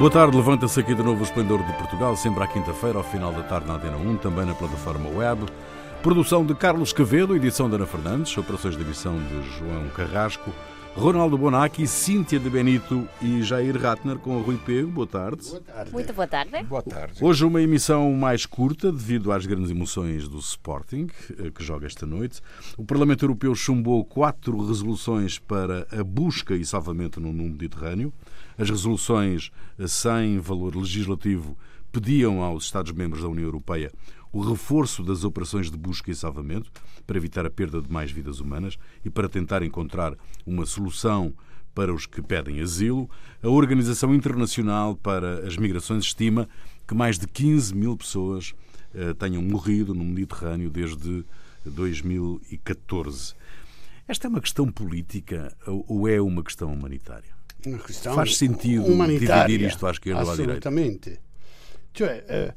Boa tarde, levanta-se aqui de novo o Esplendor de Portugal, sempre à quinta-feira, ao final da tarde na Antena 1, também na plataforma web. Produção de Carlos Cavedo, edição de Ana Fernandes, operações de edição de João Carrasco, Ronaldo Bonacci, Cíntia de Benito e Jair Ratner com o Rui Pego. Boa tarde. Boa tarde. Muito boa tarde. Boa tarde. Hoje uma emissão mais curta devido às grandes emoções do Sporting, eh, que joga esta noite. O Parlamento Europeu chumbou quatro resoluções para a busca e salvamento no Mediterrâneo. As resoluções eh, sem valor legislativo pediam aos Estados-membros da União Europeia o reforço das operações de busca e salvamento para evitar a perda de mais vidas humanas e para tentar encontrar uma solução para os que pedem asilo. A Organização Internacional para as Migrações estima que mais de 15 mil pessoas eh, tenham morrido no Mediterrâneo desde 2014. Esta é uma questão política ou é uma questão humanitária? Uma questão Faz sentido dividir isto à esquerda ou à direita? Assolutamente. Cioè, eh,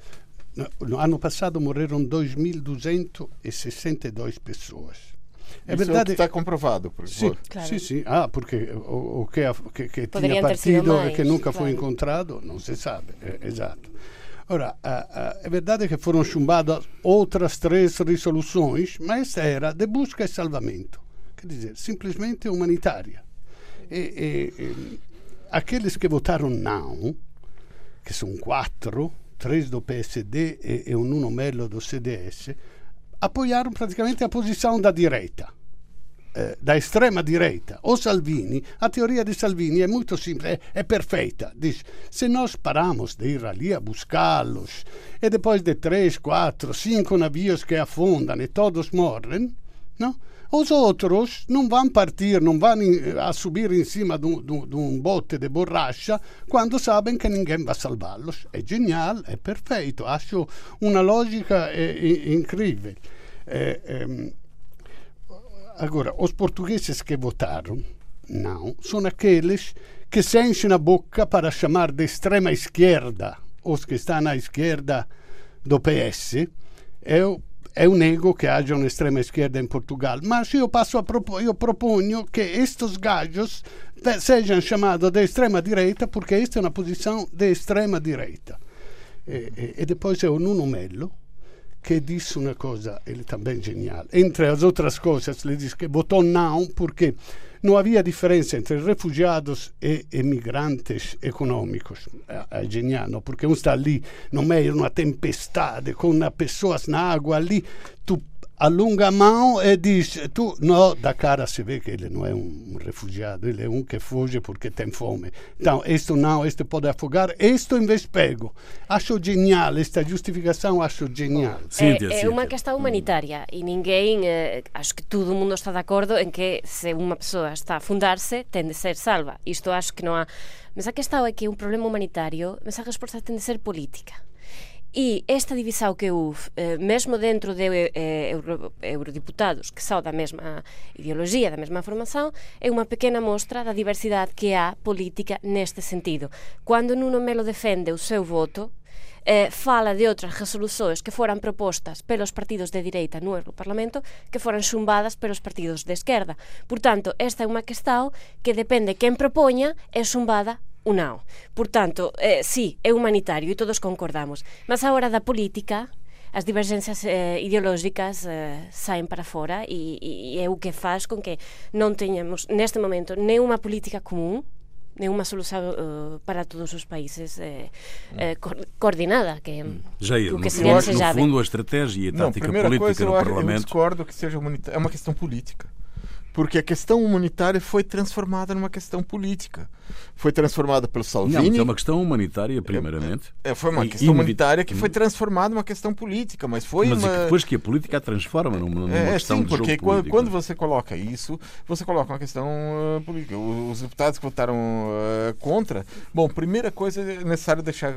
no anno passato morreram 2.262 pessoas. É Isso verdade. É está comprovado. Por sim, claro. sim, sim. Ah, porque o, o que, que, que tinha partido e que nunca claro. foi encontrado, não se sabe. É, exato. Ora, é verdade que foram chumbadas outras três resoluções, mas esta era de busca e salvamento. Quer dizer, simplesmente humanitária. E, e, aqueles que votaram não, que são quatro, três do PSD e, e um Nuno Melo do CDS, apoiaram praticamente a posição da direita. Eh, da extrema direita, o Salvini, a teoria de Salvini é muito simples, é, é perfeita. Diz: se nós paramos de ir ali a buscá-los e depois de três, quatro, cinco navios que afundam e todos morrem, não? Os outros não vão partir, não vão a subir em cima de um, bote de borracha quando sabem que ninguém vai salvá-los. É genial, é perfeito. Acho uma lógica é, incrível. É, é, agora, os portugueses que votaram, não, são aqueles que se enchem a boca para chamar de extrema esquerda os que estão à esquerda do PS. Eu é um ego que haja uma extrema esquerda em Portugal, mas eu passo a propo eu proponho que estes gajos sejam chamados de extrema direita porque esta é uma posição de extrema direita. E, e, depois é o Nuno Mello que disse uma coisa, também genial. Entre as outras coisas, ele disse que votou não porque não havia diferença entre refugiados e imigrantes econômicos. É, é genial, porque um está ali no meio de uma tempestade, com pessoas na água ali, tu allunga a mão e diz tu no da cara se vê que ele não é um refugiado ele é um que foge porque tem fome. Então isto não isto pode afogar isto invece pego. Acho genial esta justificação acho genial. É, é uma questão humanitária e ninguém eh, acho que todo mundo está de acordo em que se uma pessoa está a afundar-se tem de ser salva. Isto acho que não há mas a questão é que um problema humanitário mas a resposta tem de ser política E esta divisão que houve, eh, mesmo dentro de eh, euro, eurodiputados que são da mesma ideologia, da mesma formação, é unha pequena mostra da diversidade que há política neste sentido. Cando Nuno Melo defende o seu voto, eh, fala de outras resoluções que foran propostas pelos partidos de direita no Europarlamento que foran xumbadas pelos partidos de esquerda. Por tanto, esta é unha questão que depende quen propoña é xumbada ou non. Por tanto, eh, sí, é humanitario e todos concordamos. Mas a hora da política, as divergencias eh, ideológicas eh, saen para fora e, e é o que faz con que non teñamos neste momento nenhuma política común nenhuma solução uh, para todos os países eh, eh, coordenada que, hum. Jair, que no, seria no fundo a estratégia e a tática política coisa, no eu, Parlamento eu discordo que seja é uma questão política porque a questão humanitária foi transformada numa questão política. Foi transformada pelo Salvini. Não, é uma questão humanitária, primeiramente. É, é foi uma e, questão humanitária que foi transformada numa questão política, mas foi mas uma... depois que a política a transforma numa, numa é, questão sim, porque quando, quando, você coloca isso, você coloca uma questão uh, política. Os deputados que votaram uh, contra, bom, primeira coisa é necessário deixar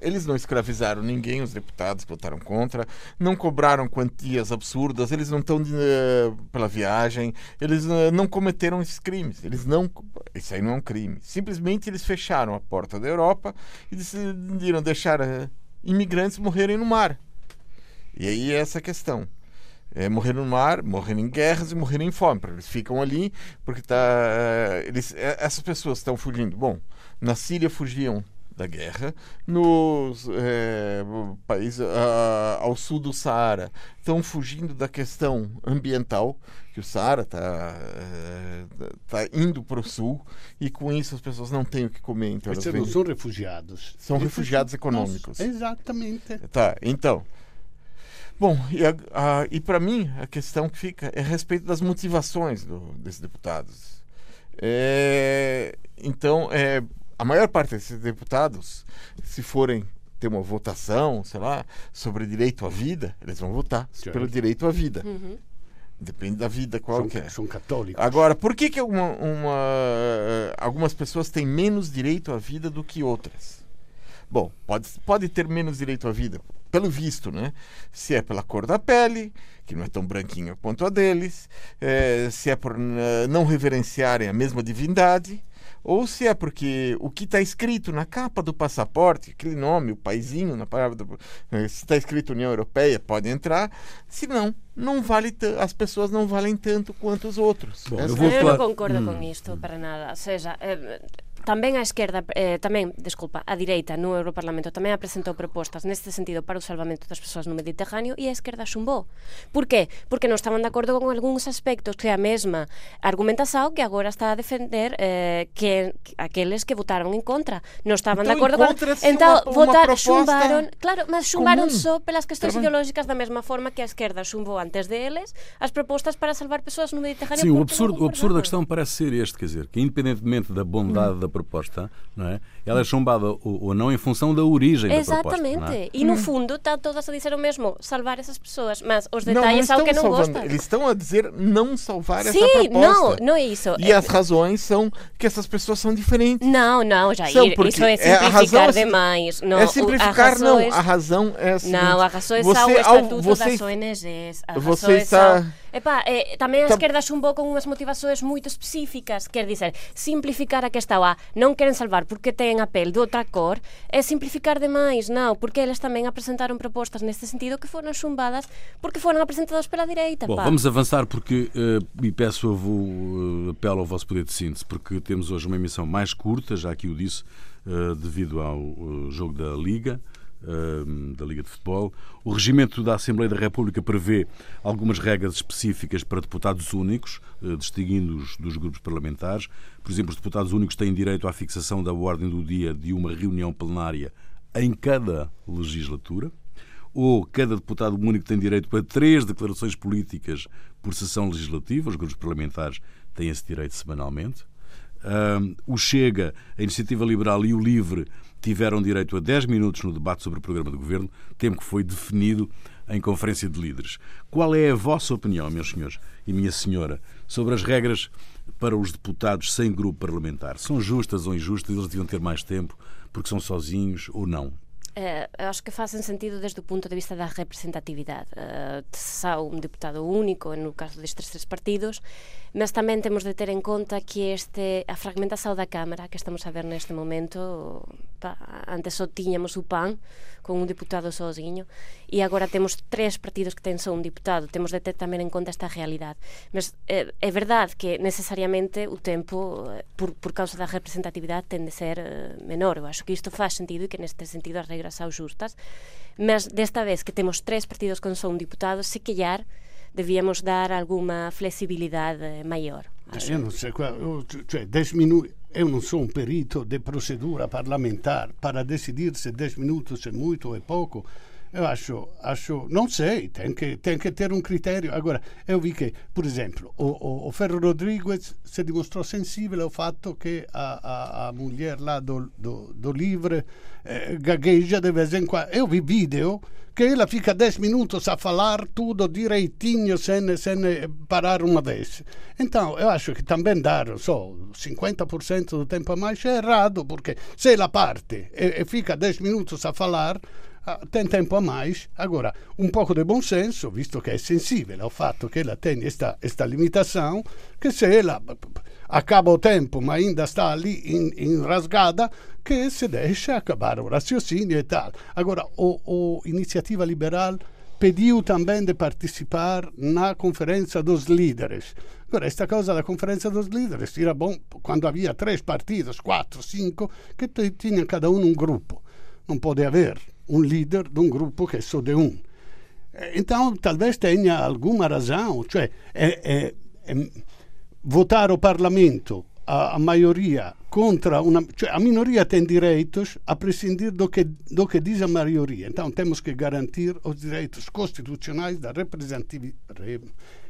eles não escravizaram ninguém, os deputados que votaram contra, não cobraram quantias absurdas, eles não estão uh, pela viagem, eles não cometeram esses crimes. Eles não. Isso aí não é um crime. Simplesmente eles fecharam a porta da Europa e decidiram deixar uh, imigrantes morrerem no mar. E aí é essa questão. É, morrer no mar, morrer em guerras e morrer em fome. Eles ficam ali porque tá, uh, eles, essas pessoas estão fugindo. Bom, na Síria fugiam da guerra nos é, países ao sul do Saara. Estão fugindo da questão ambiental que o Saara está é, tá indo para o sul e com isso as pessoas não têm o que comer então elas não são refugiados. São refugiados econômicos. Exatamente. Tá então. Bom, e, e para mim a questão que fica é a respeito das motivações do, desses deputados. É, então, é, a maior parte desses deputados, se forem ter uma votação, sei lá, sobre direito à vida, eles vão votar certo. pelo direito à vida. Uhum. Depende da vida qual são, é. São católicos. Agora, por que, que uma, uma, algumas pessoas têm menos direito à vida do que outras? Bom, pode, pode ter menos direito à vida, pelo visto, né? Se é pela cor da pele, que não é tão branquinha quanto a deles, é, se é por não reverenciarem a mesma divindade, ou se é porque o que está escrito na capa do passaporte, aquele nome, o paizinho na palavra, do, eh, se está escrito União Europeia, pode entrar, se não, não vale as pessoas não valem tanto quanto os outros. Bom, eu, vou eu não concordo hum. com isto para nada. Ou seja, eh, tamén a esquerda, eh, tamén, desculpa, a direita no Europarlamento tamén apresentou propostas neste sentido para o salvamento das persoas no Mediterráneo e a esquerda xumbou. Por qué? Porque non estaban de acordo con algúns aspectos que a mesma argumentação que agora está a defender eh, que, que aqueles que votaron en contra non estaban então, de acordo con unha, votar, xumbaron, claro, mas xumbaron só pelas questões ideológicas da mesma forma que a esquerda xumbou antes deles as propostas para salvar persoas no Mediterráneo. Sim, o absurdo, o absurdo da questão parece ser este, quer dizer, que independentemente da bondade hum. da proposta, não é? ela é chumbada ou, ou não em função da origem Exatamente. da proposta. Exatamente. É? E no hum. fundo estão todas a dizer o mesmo, salvar essas pessoas, mas os detalhes são que não salvando. gostam. Eles estão a dizer não salvar Sim, essa proposta. não, não é isso. E é... as razões são que essas pessoas são diferentes. Não, não, Jair, são isso é simplificar é, demais. Não, é simplificar, não. A razão é a seguinte, Não, a razão é só o estatuto você, das ONGs. A você está... É só Epa, eh, tamén a esquerda xumbou con unhas motivacións moito específicas, quer dizer, simplificar a que estaba, non queren salvar porque ten a pel de outra cor, é simplificar demais, non, porque eles tamén apresentaron propostas neste sentido que foron xumbadas porque foron apresentadas pela direita, Bom, pá. vamos avançar porque, uh, e peço uh, apelo ao vosso poder de síntese, porque temos hoje uma emissão mais curta, já que o disse, uh, devido ao jogo da Liga, da Liga de Futebol. O regimento da Assembleia da República prevê algumas regras específicas para deputados únicos, uh, distinguindo-os dos grupos parlamentares. Por exemplo, os deputados únicos têm direito à fixação da ordem do dia de uma reunião plenária em cada legislatura. Ou cada deputado único tem direito a três declarações políticas por sessão legislativa. Os grupos parlamentares têm esse direito semanalmente. o Chega, a Iniciativa Liberal e o Livre tiveram direito a 10 minutos no debate sobre o programa de governo, tempo que foi definido em conferência de líderes. Qual é a vossa opinião, meus senhores e minha senhora, sobre as regras para os deputados sem grupo parlamentar? São justas ou injustas? Eles deviam ter mais tempo porque são sozinhos ou não? eh, acho que facen sentido desde o punto de vista da representatividade. Eh, Só un deputado único en o caso destes tres partidos, mas tamén temos de ter en conta que este a fragmentação da Cámara que estamos a ver neste momento, pa, antes só tiñamos o PAN con un deputado sozinho e agora temos tres partidos que ten só un deputado. Temos de ter tamén en conta esta realidade. Mas eh, é verdade que necesariamente o tempo eh, por, por causa da representatividade ten de ser eh, menor. Eu acho que isto faz sentido e que neste sentido as regras são justas, mas desta vez que temos três partidos com só um deputado, se calhar devíamos dar alguma flexibilidade maior. Acho. Eu não sei, eu, cioè, 10 minutos, eu não sou um perito de procedura parlamentar para decidir se 10 minutos é muito ou é pouco. Eu acho, acho, não sei, tem que, tem que ter um critério. Agora, eu vi que, por exemplo, o, o, Ferro Rodrigues se dimostrou sensível ao fato que a, a, a mulher lá do, do, do livre eh, gagueja de vez em quando. Eu vi vídeo que ela fica 10 minutos a falar tudo direitinho sem, sem parar uma vez. Então, eu acho que também dar só 50% do tempo a mais é errado, porque se ela parte e, e fica 10 minutos a falar, tem tempo a mais. Agora, um pouco de bom senso, visto que é sensível ao fato que ela tem esta, esta limitação, que se ela acaba o tempo, mas ainda está ali enrasgada, que se deixa acabar o raciocínio e tal. Agora, o, o Iniziativa Liberal pediu também de participar na conferência dos líderes. Agora, esta coisa da conferência dos líderes era bom quando havia três partidos, quatro, cinco, que tinham cada um um grupo. Não pode haver um líder de um grupo que é só de um. Então, talvez tenha alguma razão, cioè é, é, é, votar o parlamento a, a maioria contra uma. Cioè, a minoria tem direitos a prescindir do que, do que diz a maioria. Então, temos que garantir os direitos constitucionais da representatividade. Re,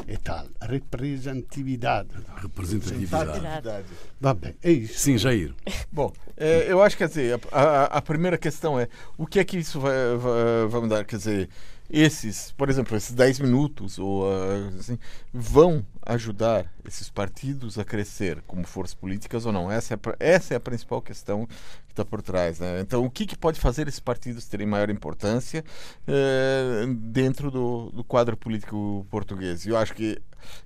e tal, representatividade. Representatividade. Vabbè, é isso. Sim, Jair. Bom, é, eu acho que, quer dizer, a, a, primeira questão é o que é que isso vai, vai, vai mudar? Quer dizer esses, por exemplo, esses 10 minutos ou, ah, assim, vão ajudar esses partidos a crescer como forças políticas ou não? Essa é, a, essa é a principal questão que está por trás. Né? Então, o que, que pode fazer esses partidos terem maior importância eh, dentro do, do quadro político português? Eu acho que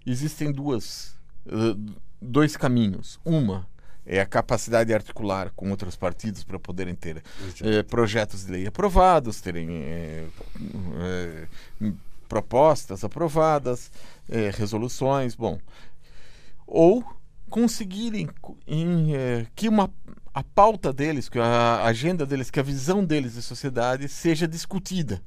existem duas, uh, dois caminhos. Uma é a capacidade de articular com outros partidos para poderem ter eh, projetos de lei aprovados, terem eh, eh, propostas aprovadas, resoluções, bom, ou conseguirem em, que uma a pauta deles, que a agenda deles, que a visão deles de sociedade seja discutida.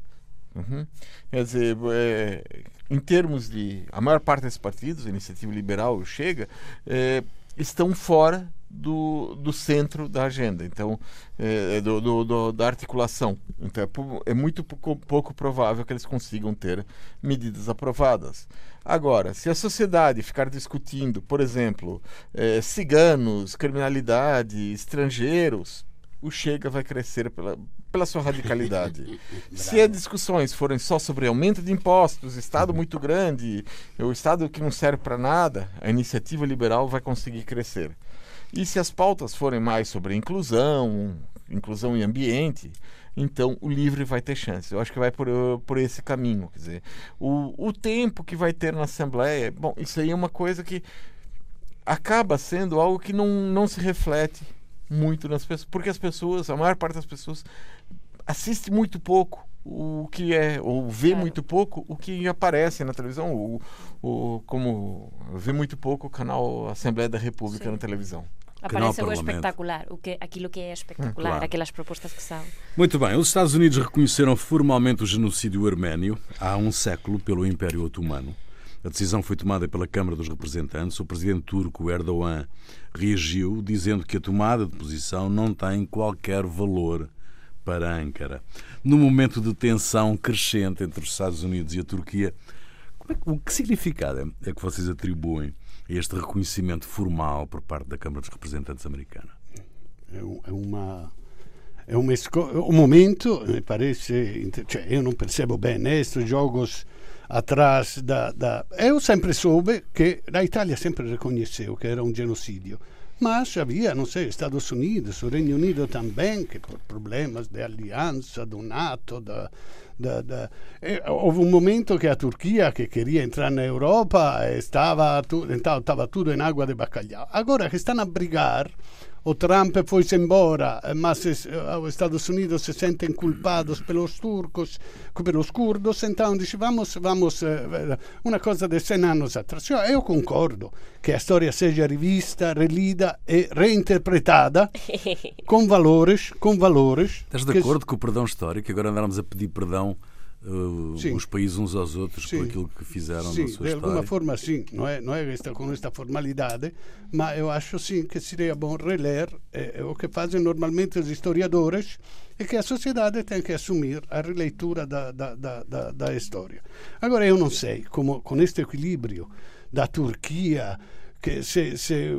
Uhum. Quer dizer, é, em termos de. A maior parte desses partidos, a Iniciativa Liberal, Chega, é, estão fora do, do centro da agenda, então é, é do, do, do, da articulação. Então é, é muito pouco, pouco, provável que eles consigam ter medidas aprovadas. Agora, se a sociedade ficar discutindo, por exemplo, é, ciganos, criminalidade, estrangeiros, o Chega vai crescer pela, pela sua radicalidade. Se as discussões forem só sobre aumento de impostos, Estado muito grande, o Estado que não serve para nada, a iniciativa liberal vai conseguir crescer. E se as pautas forem mais sobre inclusão, inclusão em ambiente, então o livre vai ter chance. Eu acho que vai por, por esse caminho. Quer dizer, o, o tempo que vai ter na Assembleia, bom, isso aí é uma coisa que acaba sendo algo que não, não se reflete muito nas pessoas, porque as pessoas, a maior parte das pessoas, assiste muito pouco o que é, ou vê claro. muito pouco o que aparece na televisão, ou, ou como vê muito pouco o canal Assembleia da República Sim. na televisão. Aparece o espetacular, o que, aquilo que é espetacular, claro. aquelas propostas que são. Muito bem, os Estados Unidos reconheceram formalmente o genocídio arménio há um século pelo Império Otomano. A decisão foi tomada pela Câmara dos Representantes. O presidente turco Erdogan reagiu dizendo que a tomada de posição não tem qualquer valor para Ankara. No momento de tensão crescente entre os Estados Unidos e a Turquia, é, o que significado é que vocês atribuem este reconhecimento formal por parte da Câmara dos Representantes americana? É, é uma é um momento, me parece, cioè, eu não percebo bem estes jogos atrás da, da... Eu sempre soube que a Itália sempre reconheceu que era um genocídio. Mas havia, não sei, Estados Unidos, o Reino Unido também, que por problemas de aliança do NATO, da, da, da... houve um momento que a Turquia, que queria entrar na Europa, estava, então, estava tudo em água de bacalhau. Agora que estão a brigar o Trump foi-se embora, mas os Estados Unidos se sentem culpados pelos turcos, pelos curdos, então dice vamos, vamos, eh, uma coisa de 100 anos atrás. Eu concordo que a storia seja rivista, relida e reinterpretada com valores, com valores. Estás de acordo com o perdão histórico? Agora andarmos a pedir perdão uh, os países uns aos outros sim. por aquilo que fizeram sim, na sua de história. De alguma forma, sim. Não é, não é esta, com esta formalidade, mas eu acho sim que seria bom reler eh, o que fazem normalmente os historiadores e que a sociedade tem que assumir a releitura da, da, da, da, da história. Agora, eu não sei como com este equilíbrio da Turquia que, se, se,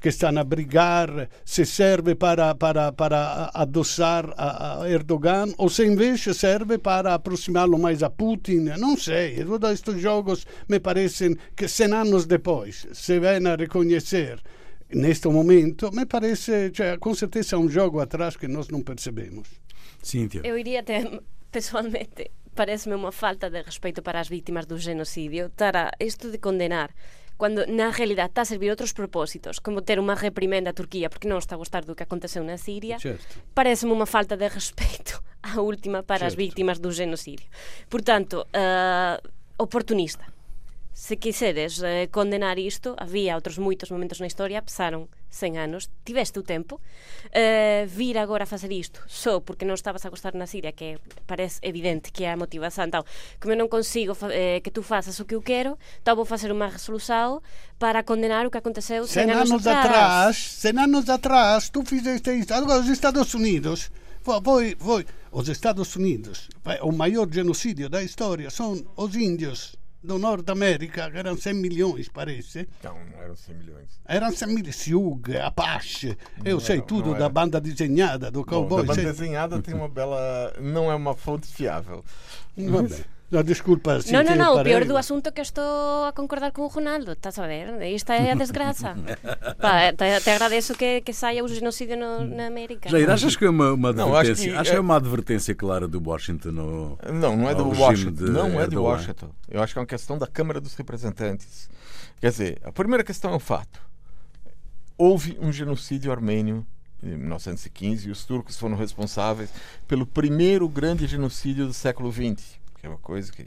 que estão a brigar se serve para, para, para adoçar a, a Erdogan ou se invece serve para aproximá-lo mais a Putin. Não sei. Todos estes jogos me parecem que 100 anos depois se vêm a reconhecer neste momento, me parece, cioè, com certeza, um jogo atrás que nós não percebemos. Cíntia. Eu iria até, pessoalmente, parece-me uma falta de respeito para as vítimas do genocídio, estar a, isto de condenar Cando na realidade está a servir outros propósitos, como ter unha reprimenda a Turquía porque non está a gostar do que aconteceu na Siria, parece-me unha falta de respeito a última para certo. as víctimas do genocidio. Por tanto, uh, oportunista se quiseres eh, condenar isto, había outros moitos momentos na historia, pasaron 100 anos, tiveste o tempo, eh, vir agora a facer isto só porque non estabas a gostar na Siria, que parece evidente que é a motivación, tal, como eu non consigo eh, que tú faças o que eu quero, tal vou facer unha resolução para condenar o que aconteceu 100, 100 anos, anos atrás. 100 anos atrás, tú fizeste isto, agora os Estados Unidos, foi, foi, os Estados Unidos, o maior genocídio da história são os índios do Norte América, que eram 100 milhões, parece. Não, não eram 100 milhões. Eram 100 milhões. Siug, Apache, não eu sei tudo da banda desenhada, do cowboy. Bom, da banda desenhada tem uma bela. Não é uma fonte fiável. Mas... No, desculpa. no, no, no, o peor do asunto que estou a concordar con o Ronaldo, estás a ver? Esta é a desgraça. Pá, te, te agradeço que, que saia o genocídio no, na América. Jair, achas que é uma, uma advertência? Não, acho que, é... é uma advertência clara do Washington no, Não, não é do Washington. Não é do Washington. Eu acho que é uma questão da Câmara dos Representantes. Quer dizer, a primeira questão é o fato. Houve um genocídio armênio em 1915 e os turcos foram responsáveis pelo primeiro grande genocídio do século XX que é uma coisa que.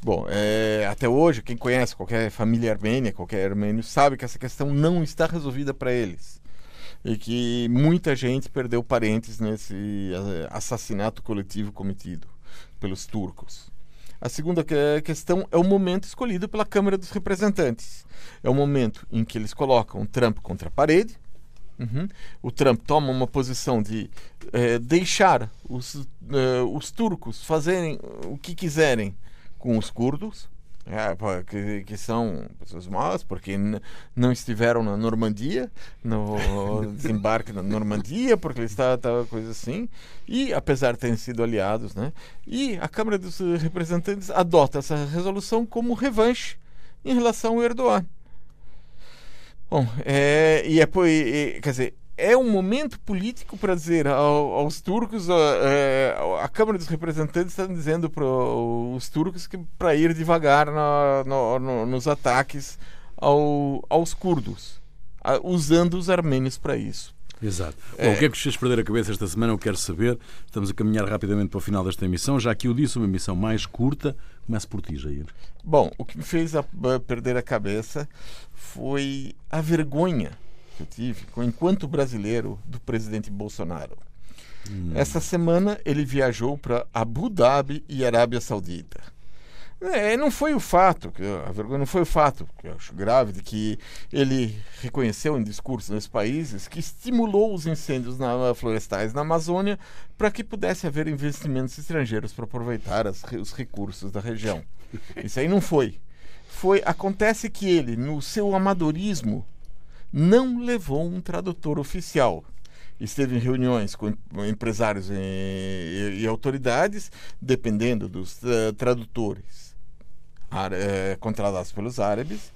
Bom, é, até hoje, quem conhece qualquer família armênia, qualquer armênio, sabe que essa questão não está resolvida para eles. E que muita gente perdeu parentes nesse assassinato coletivo cometido pelos turcos. A segunda questão é o momento escolhido pela Câmara dos Representantes. É o momento em que eles colocam Trump contra a parede, Uhum. O Trump toma uma posição de é, deixar os, é, os turcos fazerem o que quiserem com os curdos, é, que, que, são pessoas más, porque não estiveram na Normandia, no desembarque na Normandia, porque ele está, está coisa assim, e apesar de terem sido aliados, né? E a Câmara dos Representantes adota essa resolução como revanche em relação ao Erdogan. Bom, é, e é, quer dizer, é um momento político para dizer ao, aos turcos, a, é, a, Câmara dos Representantes está dizendo para os turcos que para ir devagar no, no, nos ataques ao, aos curdos, a, usando os armênios para isso. Exato. Bom, o que é que fez perder a cabeça esta semana? Eu quero saber. Estamos a caminhar rapidamente para o final desta emissão. Já que eu disse, uma emissão mais curta. Começo por ti, Jair. Bom, o que me fez a perder a cabeça foi a vergonha que eu tive, enquanto brasileiro, do presidente Bolsonaro. Hum. Essa semana ele viajou para Abu Dhabi e Arábia Saudita. É, não foi o fato, a vergonha não foi o fato, que eu acho grave, de que ele reconheceu em discursos nesses países que estimulou os incêndios na, florestais na Amazônia para que pudesse haver investimentos estrangeiros para aproveitar as, os recursos da região. Isso aí não foi. Foi acontece que ele, no seu amadorismo, não levou um tradutor oficial esteve em reuniões com empresários e, e, e autoridades, dependendo dos uh, tradutores é, contratados pelos árabes.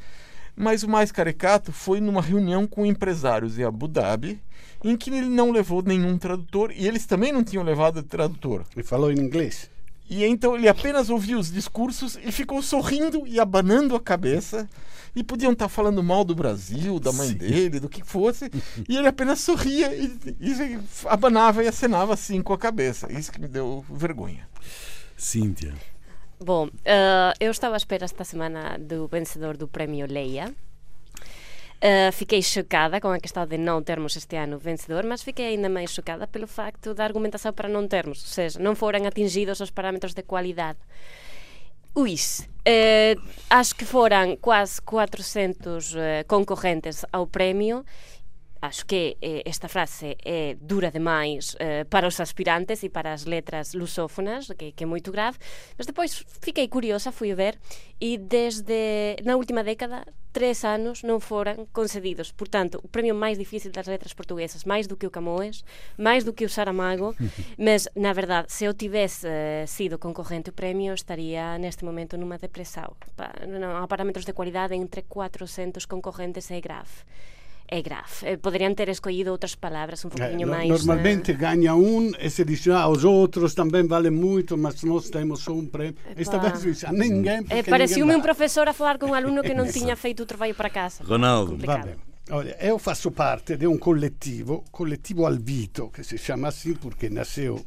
Mas o mais caricato foi numa reunião com empresários em Abu Dhabi, em que ele não levou nenhum tradutor e eles também não tinham levado tradutor. Ele falou em inglês. E então ele apenas ouviu os discursos e ficou sorrindo e abanando a cabeça. E podiam estar falando mal do Brasil, da mãe Sim. dele, do que fosse. e ele apenas sorria e, e abanava e acenava assim com a cabeça. Isso que me deu vergonha. Cíntia. Bom, uh, eu estava à espera esta semana do vencedor do prémio Leia. Uh, fiquei chocada com a questão de não termos este ano vencedor, mas fiquei ainda mais chocada pelo facto da argumentação para não termos, ou seja, não foram atingidos os parâmetros de qualidade. Uis, uh, acho que foram quase 400 uh, concorrentes ao prémio acho que eh, esta frase é dura demais eh, para os aspirantes e para as letras lusófonas, que, que é moito grave, mas depois fiquei curiosa, fui ver, e desde na última década tres anos non foran concedidos. Portanto, o premio máis difícil das letras portuguesas, máis do que o Camões, máis do que o Saramago, mas, na verdade, se eu tivesse uh, sido concorrente o premio, estaría neste momento numa depressão. Pa, non, a parámetros de cualidade entre 400 concorrentes é grave é grave. Poderiam ter escolhido outras palavras um pouquinho é, mais. Normalmente ganha um e se diz, ah, os outros também valem muito, mas nós temos só um prêmio. Esta vez a ninguém. É, Parecia-me um professor a falar com um aluno que não tinha feito o trabalho para casa. Ronaldo. Olha, eu faço parte de um coletivo, coletivo Alvito, que se chama assim porque nasceu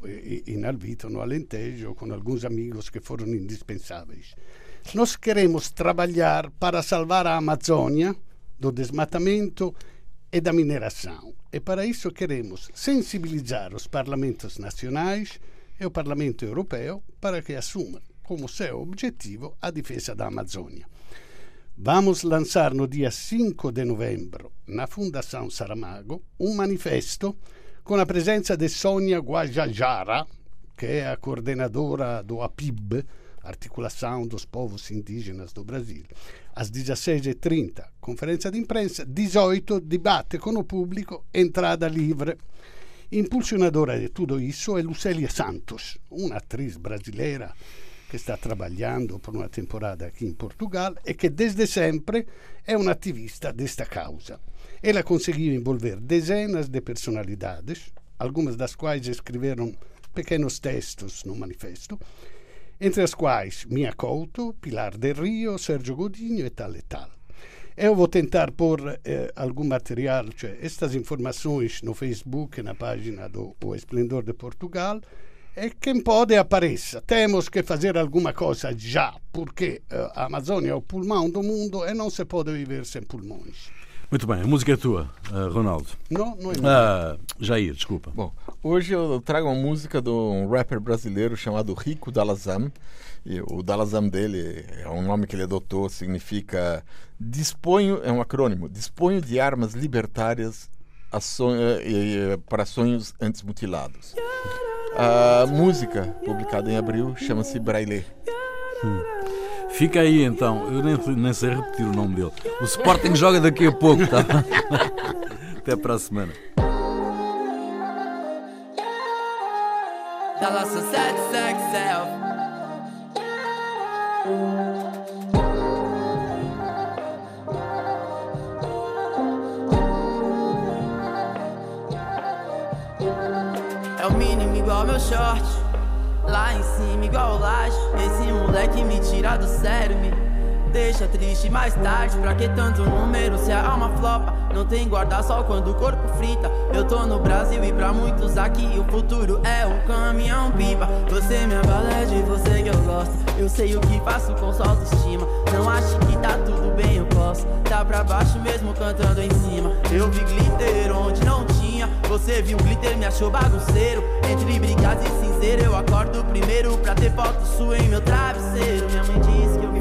em Alvito, no Alentejo, com alguns amigos que foram indispensáveis. Nós queremos trabalhar para salvar a Amazônia do desmatamento e da mineração. E para isso queremos sensibilizar os parlamentos nacionais e o Parlamento Europeu para que assumam como seu objetivo a defesa da Amazônia. Vamos lançar no dia 5 de novembro, na Fundação Saramago, um manifesto com a presença de Sônia Guajajara, que é a coordenadora do APIB, Articulação dos Povos Indígenas do Brasil. Às 16h30, conferência de imprensa. 18 debate com o público, entrada livre. Impulsionadora de tudo isso é Lucélia Santos, uma atriz brasileira que está trabalhando por uma temporada aqui em Portugal e que desde sempre é uma ativista desta causa. Ela conseguiu envolver dezenas de personalidades, algumas das quais escreveram pequenos textos no manifesto, entre as quais Mia Couto, Pilar Del Rio, Sergio Godinho e tal e tal. Eu vou tentar pôr eh, algum material, cioè estas informações no Facebook, na página do O Esplendor de Portugal, e quem pode apareça. Temos que fazer alguma coisa já, porque uh, a Amazônia é o pulmão do mundo e não se pode viver sem pulmões. Muito bem, a música é tua, uh, Ronaldo. Não, não é minha. Uh, Jair, desculpa. Bom, hoje eu trago uma música de um rapper brasileiro chamado Rico Dalazam. E o Dalazam dele é um nome que ele adotou, significa disponho, é um acrônimo, disponho de armas libertárias sonho, eh, para sonhos antes mutilados. A música, publicada em abril, chama-se Braille. Hum. Fica aí então, eu nem, nem sei repetir o nome dele. O Sporting joga daqui a pouco, tá? Até para a semana. É o mínimo igual meu short. Igual laje. Esse moleque me tira do sério, me deixa triste mais tarde. Pra que tanto número se a alma flopa? Não tem guarda-sol quando o corpo frita. Eu tô no Brasil e pra muitos aqui o futuro é um caminhão pipa. Você me abala de você que eu gosto. Eu sei o que faço com sua autoestima. Não acho que tá tudo bem, eu posso. Tá pra baixo mesmo cantando em cima. Eu vi glitter onde não tinha. Você viu glitter, me achou bagunceiro. Entre brigas e cinzeiro, eu acordo primeiro pra ter foto sua em meu travesseiro. Minha mãe disse que eu.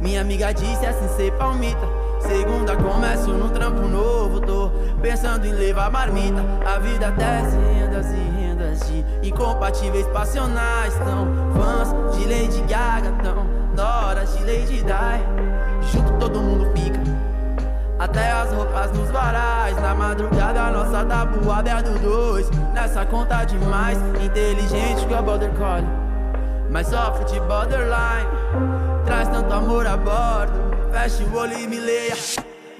Minha amiga disse assim, ser palmita. Segunda começo num trampo novo, tô pensando em levar marmita. A vida desce rendas e rendas de incompatíveis passionais. Tão fãs de Lady Gaga, tão noras de Lady Di. Junto todo mundo fica. Até as roupas nos varais Na madrugada nossa tabuada é do dois Nessa conta demais Inteligente que a Border Collie Mas sofre de borderline Traz tanto amor a bordo. Feche o olho e me leia.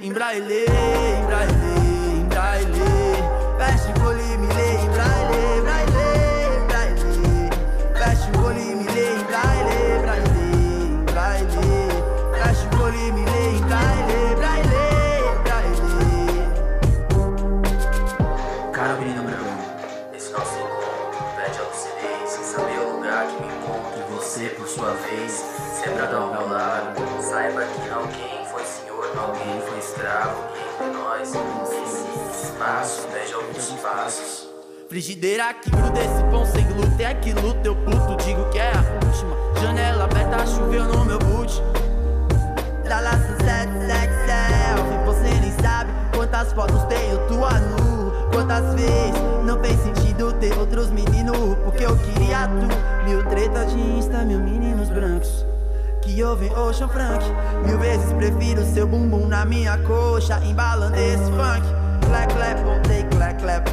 Em braille, em braille, em braille Feche o olho e me leia. Em braille, braille, braille Feche o olho e me leia. Em braille, braille, braille Feche o olho e me leia. Em braille, braille Cara, menino branco, esse nosso encontro pede a lucidez sem saber o lugar que me encontro. E você, por sua vez, sempre ao lado. Saiba que alguém foi senhor, alguém foi escravo. Entre nós, esses espaços, veja alguns passos. Frigideira que gruda esse pão sem glúten É que luta eu puto, digo que é a última. Janela aberta, choveu no meu boot. Dallas Sunset, sex, selfie Você nem sabe quantas fotos tenho tua nu. Quantas vezes Não fez sentido ter outros meninos? Porque eu queria tu. Mil tretas de Insta, mil meninos brancos que ouvem Ocean Frank Mil vezes prefiro seu bumbum na minha coxa Embalando esse funk Clap, clap, oh, take, clap, clap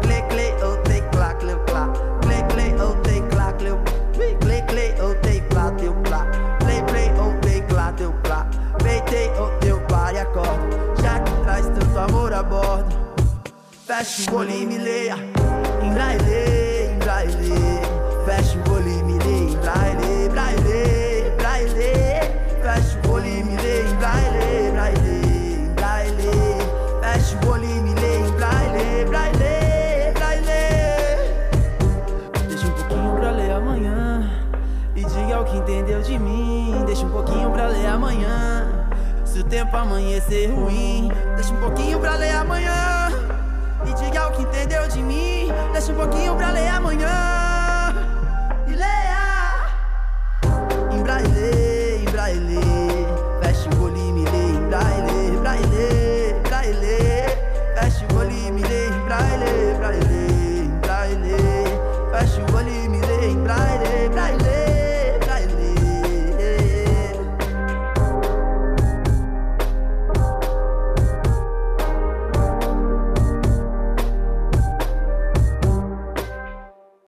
Cle, cle, oh, take, clap, clap, clap Cle, cle, oh, take, clap, clap Cle, cle, oh, take, clap, clap, clap Play, play, oh, take, clap, clap, clap Peitei, oh, teu pare, acorda Já que traz tanto amor a bordo. Fecha o olho e me leia. Em braille, em braille. Fecha o olho e me leia. Em braille. Fecha o e me leia. Em braille, braille, braille. Fecha o e me leia. Em braille, braille, braille. Deixa um pouquinho pra ler amanhã. E diga o que entendeu de mim. Deixa um pouquinho pra ler amanhã. Se o tempo amanhecer ruim, deixa um pouquinho pra ler amanhã. E diga o que entendeu de mim. Deixa um pouquinho pra ler amanhã.